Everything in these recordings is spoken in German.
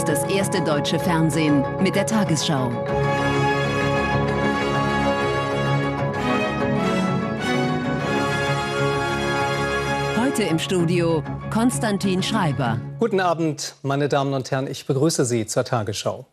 ist das erste deutsche Fernsehen mit der Tagesschau. Heute im Studio Konstantin Schreiber. Guten Abend, meine Damen und Herren. Ich begrüße Sie zur Tagesschau.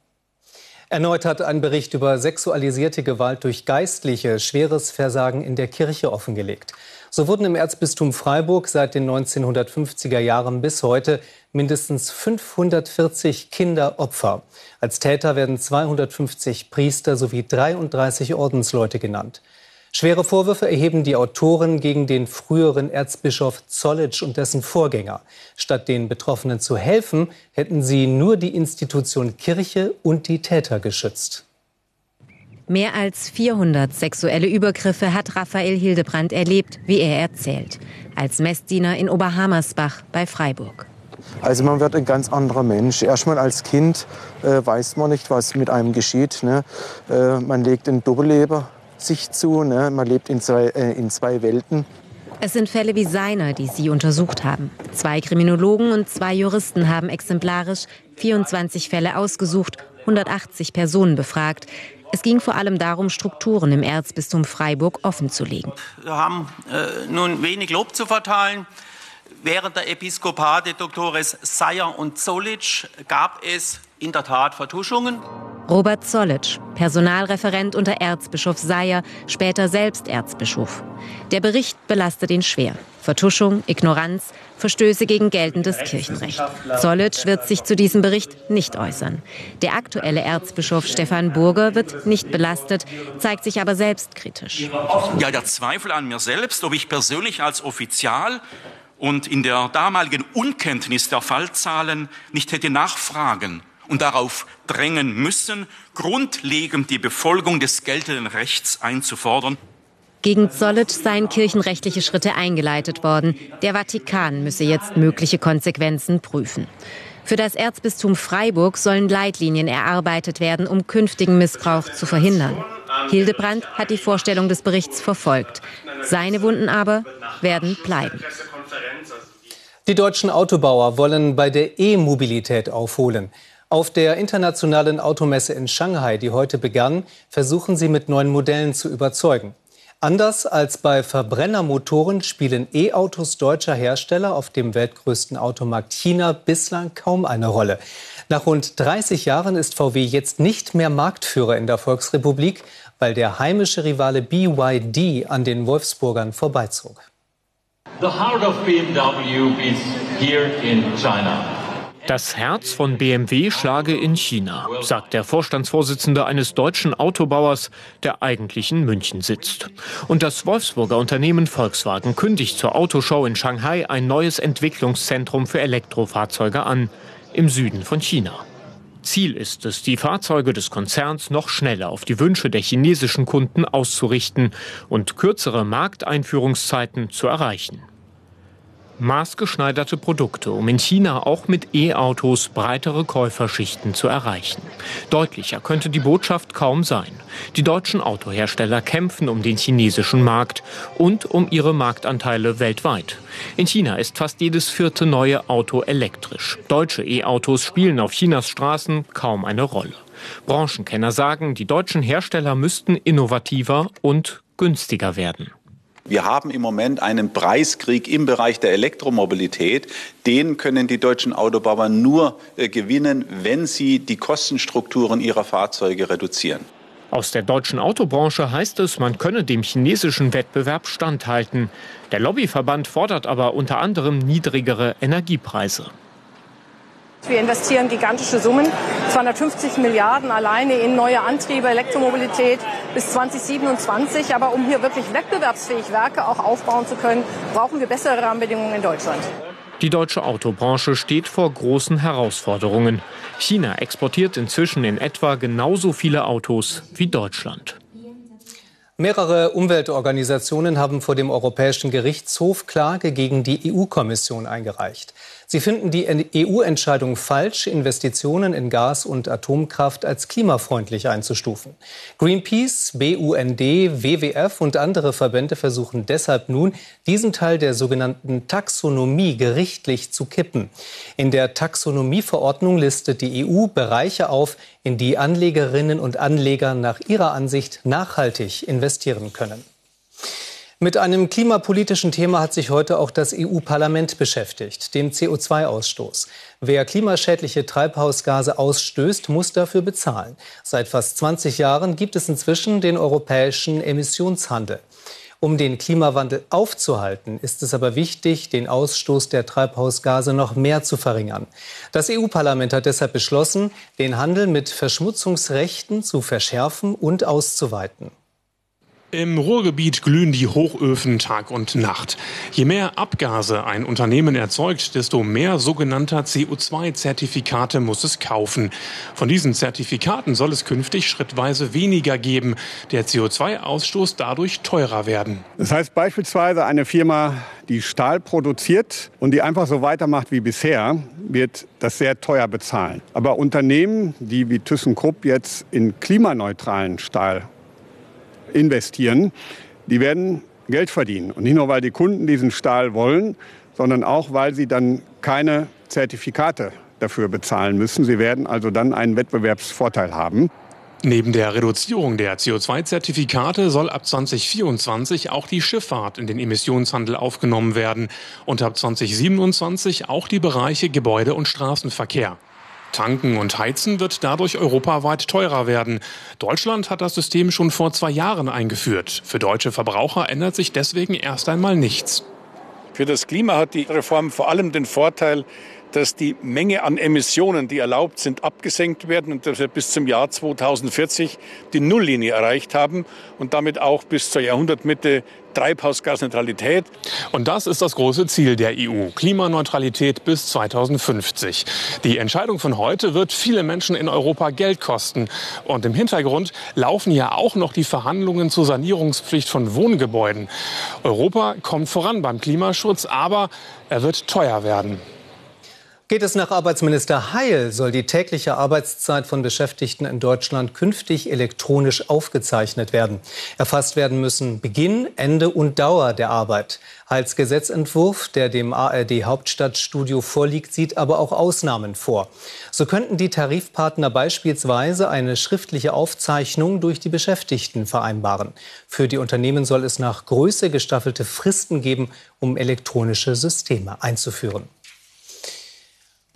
Erneut hat ein Bericht über sexualisierte Gewalt durch Geistliche schweres Versagen in der Kirche offengelegt. So wurden im Erzbistum Freiburg seit den 1950er Jahren bis heute mindestens 540 Kinder Opfer. Als Täter werden 250 Priester sowie 33 Ordensleute genannt. Schwere Vorwürfe erheben die Autoren gegen den früheren Erzbischof Zollitsch und dessen Vorgänger. Statt den Betroffenen zu helfen, hätten sie nur die Institution Kirche und die Täter geschützt. Mehr als 400 sexuelle Übergriffe hat Raphael Hildebrand erlebt, wie er erzählt, als Messdiener in Oberhammersbach bei Freiburg. Also man wird ein ganz anderer Mensch. Erstmal als Kind äh, weiß man nicht, was mit einem geschieht. Ne? Äh, man legt ein Doppelleben sich zu. Ne? Man lebt in zwei, äh, in zwei Welten. Es sind Fälle wie seiner, die Sie untersucht haben. Zwei Kriminologen und zwei Juristen haben exemplarisch 24 Fälle ausgesucht, 180 Personen befragt. Es ging vor allem darum, Strukturen im Erzbistum Freiburg offenzulegen. Wir haben äh, nun wenig Lob zu verteilen. Während der Episkopate Doktores Seyer und Zollitsch gab es in der Tat Vertuschungen. Robert Zollitsch, Personalreferent unter Erzbischof Seyer, später selbst Erzbischof. Der Bericht belastet ihn schwer. Vertuschung, Ignoranz, Verstöße gegen geltendes Kirchenrecht. Zollitsch wird sich zu diesem Bericht nicht äußern. Der aktuelle Erzbischof Stefan Burger wird nicht belastet, zeigt sich aber selbstkritisch. Ja, der Zweifel an mir selbst, ob ich persönlich als Offizial und in der damaligen Unkenntnis der Fallzahlen nicht hätte nachfragen und darauf drängen müssen, grundlegend die Befolgung des geltenden Rechts einzufordern. Gegen Zollitsch seien kirchenrechtliche Schritte eingeleitet worden. Der Vatikan müsse jetzt mögliche Konsequenzen prüfen. Für das Erzbistum Freiburg sollen Leitlinien erarbeitet werden, um künftigen Missbrauch zu verhindern. Hildebrand hat die Vorstellung des Berichts verfolgt. Seine Wunden aber werden bleiben. Die deutschen Autobauer wollen bei der E-Mobilität aufholen. Auf der internationalen Automesse in Shanghai, die heute begann, versuchen sie mit neuen Modellen zu überzeugen. Anders als bei Verbrennermotoren spielen E-Autos deutscher Hersteller auf dem weltgrößten Automarkt China bislang kaum eine Rolle. Nach rund 30 Jahren ist VW jetzt nicht mehr Marktführer in der Volksrepublik, weil der heimische Rivale BYD an den Wolfsburgern vorbeizog. The heart of BMW is here in China. Das Herz von BMW schlage in China, sagt der Vorstandsvorsitzende eines deutschen Autobauers, der eigentlich in München sitzt. Und das Wolfsburger Unternehmen Volkswagen kündigt zur Autoshow in Shanghai ein neues Entwicklungszentrum für Elektrofahrzeuge an, im Süden von China. Ziel ist es, die Fahrzeuge des Konzerns noch schneller auf die Wünsche der chinesischen Kunden auszurichten und kürzere Markteinführungszeiten zu erreichen maßgeschneiderte Produkte, um in China auch mit E-Autos breitere Käuferschichten zu erreichen. Deutlicher könnte die Botschaft kaum sein. Die deutschen Autohersteller kämpfen um den chinesischen Markt und um ihre Marktanteile weltweit. In China ist fast jedes vierte neue Auto elektrisch. Deutsche E-Autos spielen auf Chinas Straßen kaum eine Rolle. Branchenkenner sagen, die deutschen Hersteller müssten innovativer und günstiger werden. Wir haben im Moment einen Preiskrieg im Bereich der Elektromobilität. Den können die deutschen Autobauer nur äh, gewinnen, wenn sie die Kostenstrukturen ihrer Fahrzeuge reduzieren. Aus der deutschen Autobranche heißt es, man könne dem chinesischen Wettbewerb standhalten. Der Lobbyverband fordert aber unter anderem niedrigere Energiepreise. Wir investieren gigantische Summen, 250 Milliarden alleine in neue Antriebe, Elektromobilität bis 2027. Aber um hier wirklich wettbewerbsfähig Werke auch aufbauen zu können, brauchen wir bessere Rahmenbedingungen in Deutschland. Die deutsche Autobranche steht vor großen Herausforderungen. China exportiert inzwischen in etwa genauso viele Autos wie Deutschland. Mehrere Umweltorganisationen haben vor dem Europäischen Gerichtshof Klage gegen die EU-Kommission eingereicht. Sie finden die EU-Entscheidung falsch, Investitionen in Gas- und Atomkraft als klimafreundlich einzustufen. Greenpeace, BUND, WWF und andere Verbände versuchen deshalb nun, diesen Teil der sogenannten Taxonomie gerichtlich zu kippen. In der Taxonomieverordnung listet die EU Bereiche auf, in die Anlegerinnen und Anleger nach ihrer Ansicht nachhaltig investieren können. Mit einem klimapolitischen Thema hat sich heute auch das EU-Parlament beschäftigt, dem CO2-Ausstoß. Wer klimaschädliche Treibhausgase ausstößt, muss dafür bezahlen. Seit fast 20 Jahren gibt es inzwischen den europäischen Emissionshandel. Um den Klimawandel aufzuhalten, ist es aber wichtig, den Ausstoß der Treibhausgase noch mehr zu verringern. Das EU-Parlament hat deshalb beschlossen, den Handel mit Verschmutzungsrechten zu verschärfen und auszuweiten. Im Ruhrgebiet glühen die Hochöfen Tag und Nacht. Je mehr Abgase ein Unternehmen erzeugt, desto mehr sogenannter CO2-Zertifikate muss es kaufen. Von diesen Zertifikaten soll es künftig schrittweise weniger geben. Der CO2-Ausstoß dadurch teurer werden. Das heißt beispielsweise eine Firma, die Stahl produziert und die einfach so weitermacht wie bisher, wird das sehr teuer bezahlen. Aber Unternehmen, die wie ThyssenKrupp jetzt in klimaneutralen Stahl investieren, die werden Geld verdienen. Und nicht nur, weil die Kunden diesen Stahl wollen, sondern auch, weil sie dann keine Zertifikate dafür bezahlen müssen. Sie werden also dann einen Wettbewerbsvorteil haben. Neben der Reduzierung der CO2-Zertifikate soll ab 2024 auch die Schifffahrt in den Emissionshandel aufgenommen werden und ab 2027 auch die Bereiche Gebäude und Straßenverkehr. Tanken und Heizen wird dadurch europaweit teurer werden. Deutschland hat das System schon vor zwei Jahren eingeführt. Für deutsche Verbraucher ändert sich deswegen erst einmal nichts. Für das Klima hat die Reform vor allem den Vorteil, dass die Menge an Emissionen, die erlaubt sind, abgesenkt werden und dass wir bis zum Jahr 2040 die Nulllinie erreicht haben und damit auch bis zur Jahrhundertmitte Treibhausgasneutralität. Und das ist das große Ziel der EU, Klimaneutralität bis 2050. Die Entscheidung von heute wird viele Menschen in Europa Geld kosten. Und im Hintergrund laufen ja auch noch die Verhandlungen zur Sanierungspflicht von Wohngebäuden. Europa kommt voran beim Klimaschutz, aber er wird teuer werden. Geht es nach Arbeitsminister Heil, soll die tägliche Arbeitszeit von Beschäftigten in Deutschland künftig elektronisch aufgezeichnet werden. Erfasst werden müssen Beginn, Ende und Dauer der Arbeit. Heils Gesetzentwurf, der dem ARD Hauptstadtstudio vorliegt, sieht aber auch Ausnahmen vor. So könnten die Tarifpartner beispielsweise eine schriftliche Aufzeichnung durch die Beschäftigten vereinbaren. Für die Unternehmen soll es nach Größe gestaffelte Fristen geben, um elektronische Systeme einzuführen.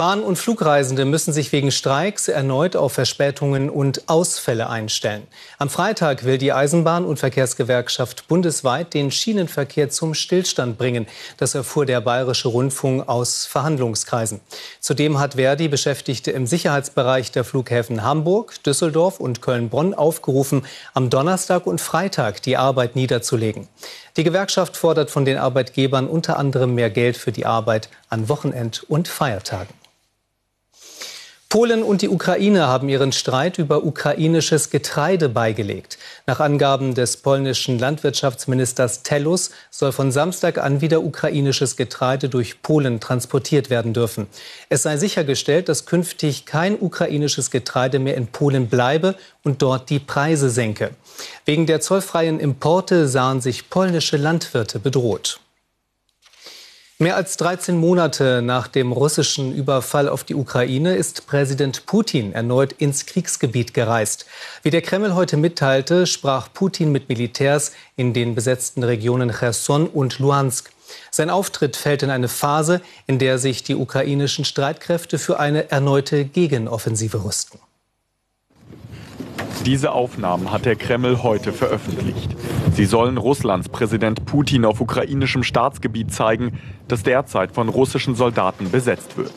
Bahn- und Flugreisende müssen sich wegen Streiks erneut auf Verspätungen und Ausfälle einstellen. Am Freitag will die Eisenbahn- und Verkehrsgewerkschaft bundesweit den Schienenverkehr zum Stillstand bringen. Das erfuhr der Bayerische Rundfunk aus Verhandlungskreisen. Zudem hat Verdi Beschäftigte im Sicherheitsbereich der Flughäfen Hamburg, Düsseldorf und Köln-Bonn aufgerufen, am Donnerstag und Freitag die Arbeit niederzulegen. Die Gewerkschaft fordert von den Arbeitgebern unter anderem mehr Geld für die Arbeit an Wochenend- und Feiertagen. Polen und die Ukraine haben ihren Streit über ukrainisches Getreide beigelegt. Nach Angaben des polnischen Landwirtschaftsministers Tellus soll von Samstag an wieder ukrainisches Getreide durch Polen transportiert werden dürfen. Es sei sichergestellt, dass künftig kein ukrainisches Getreide mehr in Polen bleibe und dort die Preise senke. Wegen der zollfreien Importe sahen sich polnische Landwirte bedroht. Mehr als 13 Monate nach dem russischen Überfall auf die Ukraine ist Präsident Putin erneut ins Kriegsgebiet gereist. Wie der Kreml heute mitteilte, sprach Putin mit Militärs in den besetzten Regionen Cherson und Luhansk. Sein Auftritt fällt in eine Phase, in der sich die ukrainischen Streitkräfte für eine erneute Gegenoffensive rüsten. Diese Aufnahmen hat der Kreml heute veröffentlicht. Sie sollen Russlands Präsident Putin auf ukrainischem Staatsgebiet zeigen, das derzeit von russischen Soldaten besetzt wird.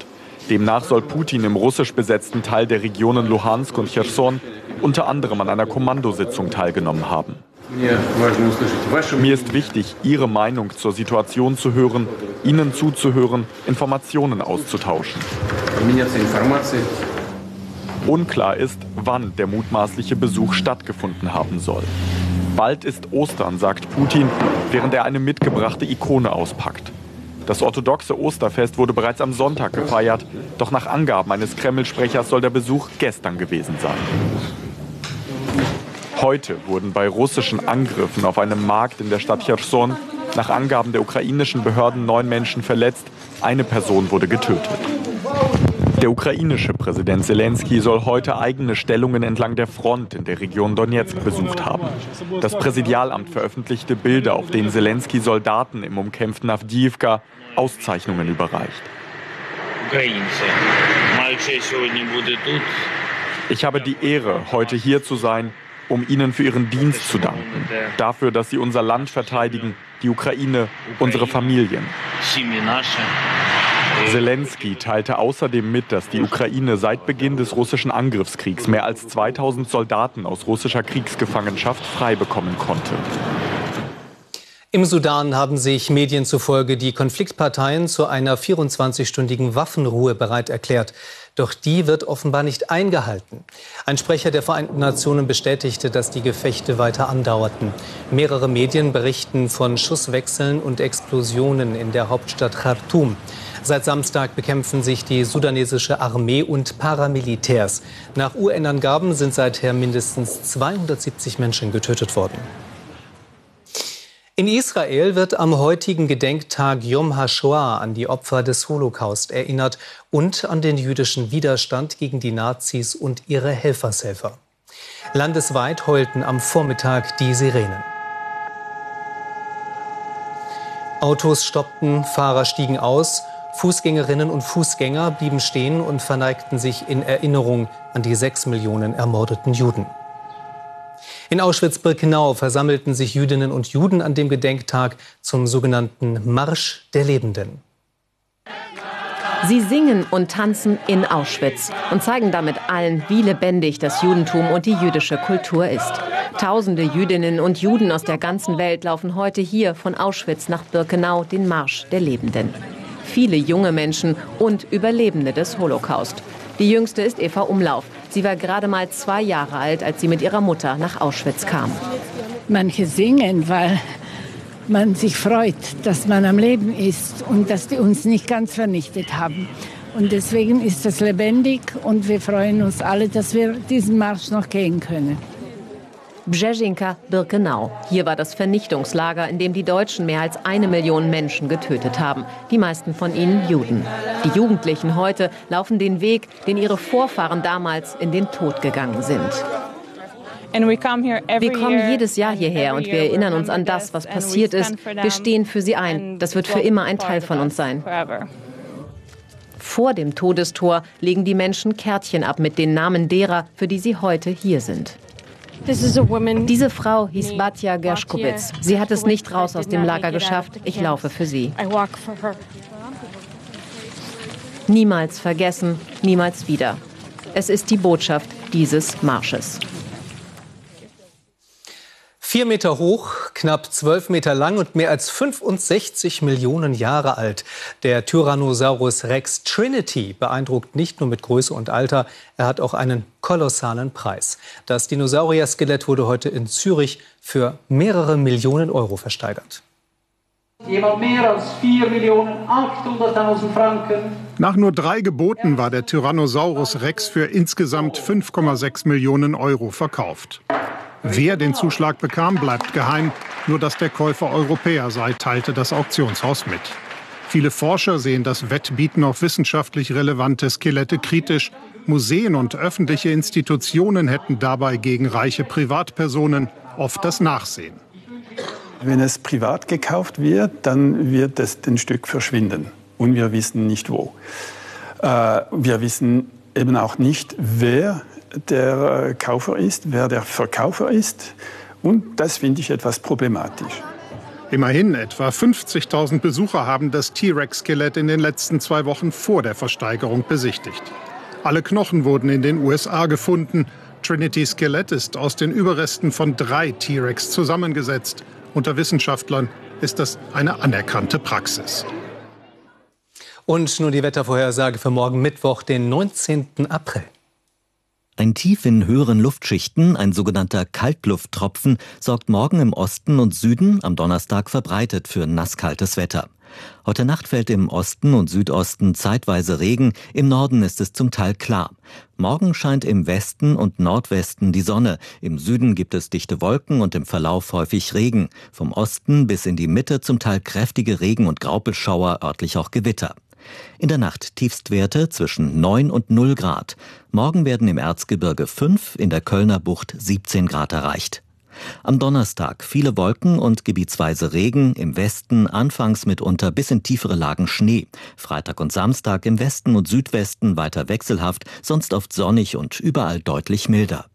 Demnach soll Putin im russisch besetzten Teil der Regionen Luhansk und Cherson unter anderem an einer Kommandositzung teilgenommen haben. Mir ist wichtig, Ihre Meinung zur Situation zu hören, Ihnen zuzuhören, Informationen auszutauschen. Unklar ist, wann der mutmaßliche Besuch stattgefunden haben soll. Bald ist Ostern, sagt Putin, während er eine mitgebrachte Ikone auspackt. Das orthodoxe Osterfest wurde bereits am Sonntag gefeiert, doch nach Angaben eines Kreml-Sprechers soll der Besuch gestern gewesen sein. Heute wurden bei russischen Angriffen auf einem Markt in der Stadt Cherson nach Angaben der ukrainischen Behörden neun Menschen verletzt, eine Person wurde getötet. Der ukrainische Präsident Zelensky soll heute eigene Stellungen entlang der Front in der Region Donetsk besucht haben. Das Präsidialamt veröffentlichte Bilder, auf denen Zelensky Soldaten im umkämpften Avdiivka Auszeichnungen überreicht. Ich habe die Ehre, heute hier zu sein, um Ihnen für Ihren Dienst zu danken. Dafür, dass Sie unser Land verteidigen, die Ukraine, unsere Familien. Zelensky teilte außerdem mit, dass die Ukraine seit Beginn des russischen Angriffskriegs mehr als 2000 Soldaten aus russischer Kriegsgefangenschaft frei bekommen konnte. Im Sudan haben sich Medien zufolge die Konfliktparteien zu einer 24-stündigen Waffenruhe bereit erklärt. Doch die wird offenbar nicht eingehalten. Ein Sprecher der Vereinten Nationen bestätigte, dass die Gefechte weiter andauerten. Mehrere Medien berichten von Schusswechseln und Explosionen in der Hauptstadt Khartoum. Seit Samstag bekämpfen sich die sudanesische Armee und Paramilitärs. Nach UN-Angaben sind seither mindestens 270 Menschen getötet worden. In Israel wird am heutigen Gedenktag Yom HaShoah an die Opfer des Holocaust erinnert und an den jüdischen Widerstand gegen die Nazis und ihre Helfershelfer. Landesweit heulten am Vormittag die Sirenen. Autos stoppten, Fahrer stiegen aus Fußgängerinnen und Fußgänger blieben stehen und verneigten sich in Erinnerung an die sechs Millionen ermordeten Juden. In Auschwitz-Birkenau versammelten sich Jüdinnen und Juden an dem Gedenktag zum sogenannten Marsch der Lebenden. Sie singen und tanzen in Auschwitz und zeigen damit allen, wie lebendig das Judentum und die jüdische Kultur ist. Tausende Jüdinnen und Juden aus der ganzen Welt laufen heute hier von Auschwitz nach Birkenau den Marsch der Lebenden viele junge Menschen und Überlebende des Holocaust. Die jüngste ist Eva Umlauf. Sie war gerade mal zwei Jahre alt, als sie mit ihrer Mutter nach Auschwitz kam. Manche singen, weil man sich freut, dass man am Leben ist und dass die uns nicht ganz vernichtet haben. Und deswegen ist es lebendig und wir freuen uns alle, dass wir diesen Marsch noch gehen können. Brzezina, Birkenau. Hier war das Vernichtungslager, in dem die Deutschen mehr als eine Million Menschen getötet haben. Die meisten von ihnen Juden. Die Jugendlichen heute laufen den Weg, den ihre Vorfahren damals in den Tod gegangen sind. Wir kommen jedes Jahr hierher und wir erinnern uns an das, was passiert ist. Wir stehen für sie ein. Das wird für immer ein Teil von uns sein. Vor dem Todestor legen die Menschen Kärtchen ab mit den Namen derer, für die sie heute hier sind. Diese Frau hieß Batja Gershkovitz. Sie hat es nicht raus aus dem Lager geschafft. Ich laufe für sie. Niemals vergessen, niemals wieder. Es ist die Botschaft dieses Marsches. Vier Meter hoch, knapp zwölf Meter lang und mehr als 65 Millionen Jahre alt. Der Tyrannosaurus Rex Trinity beeindruckt nicht nur mit Größe und Alter, er hat auch einen kolossalen Preis. Das Dinosaurier-Skelett wurde heute in Zürich für mehrere Millionen Euro versteigert. Jemand mehr als 4.800.000 Franken. Nach nur drei Geboten war der Tyrannosaurus Rex für insgesamt 5,6 Millionen Euro verkauft. Wer den Zuschlag bekam, bleibt geheim. Nur dass der Käufer Europäer sei, teilte das Auktionshaus mit. Viele Forscher sehen das Wettbieten auf wissenschaftlich relevante Skelette kritisch. Museen und öffentliche Institutionen hätten dabei gegen reiche Privatpersonen oft das Nachsehen. Wenn es privat gekauft wird, dann wird es ein Stück verschwinden. Und wir wissen nicht wo. Äh, wir wissen eben auch nicht, wer der äh, Kaufer ist, wer der Verkäufer ist. Und das finde ich etwas problematisch. Immerhin etwa 50.000 Besucher haben das T-Rex-Skelett in den letzten zwei Wochen vor der Versteigerung besichtigt. Alle Knochen wurden in den USA gefunden. Trinity Skelett ist aus den Überresten von drei T-Rex zusammengesetzt. Unter Wissenschaftlern ist das eine anerkannte Praxis. Und nun die Wettervorhersage für morgen Mittwoch, den 19. April. Ein Tief in höheren Luftschichten, ein sogenannter Kaltlufttropfen, sorgt morgen im Osten und Süden am Donnerstag verbreitet für nasskaltes Wetter. Heute Nacht fällt im Osten und Südosten zeitweise Regen, im Norden ist es zum Teil klar. Morgen scheint im Westen und Nordwesten die Sonne, im Süden gibt es dichte Wolken und im Verlauf häufig Regen, vom Osten bis in die Mitte zum Teil kräftige Regen- und Graupelschauer, örtlich auch Gewitter. In der Nacht Tiefstwerte zwischen 9 und 0 Grad. Morgen werden im Erzgebirge 5, in der Kölner Bucht 17 Grad erreicht. Am Donnerstag viele Wolken und gebietsweise Regen, im Westen anfangs mitunter bis in tiefere Lagen Schnee. Freitag und Samstag im Westen und Südwesten weiter wechselhaft, sonst oft sonnig und überall deutlich milder.